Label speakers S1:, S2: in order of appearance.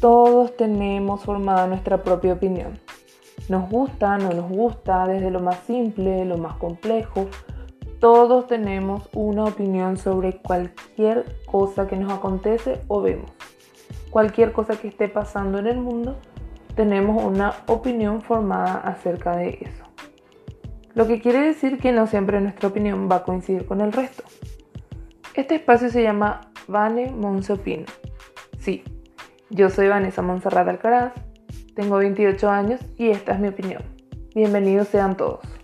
S1: Todos tenemos formada nuestra propia opinión. Nos gusta, no nos gusta, desde lo más simple, lo más complejo. Todos tenemos una opinión sobre cualquier cosa que nos acontece o vemos. Cualquier cosa que esté pasando en el mundo, tenemos una opinión formada acerca de eso. Lo que quiere decir que no siempre nuestra opinión va a coincidir con el resto. Este espacio se llama Vane Monsopino. Sí, yo soy Vanessa Monserrat Alcaraz, tengo 28 años y esta es mi opinión. Bienvenidos sean todos.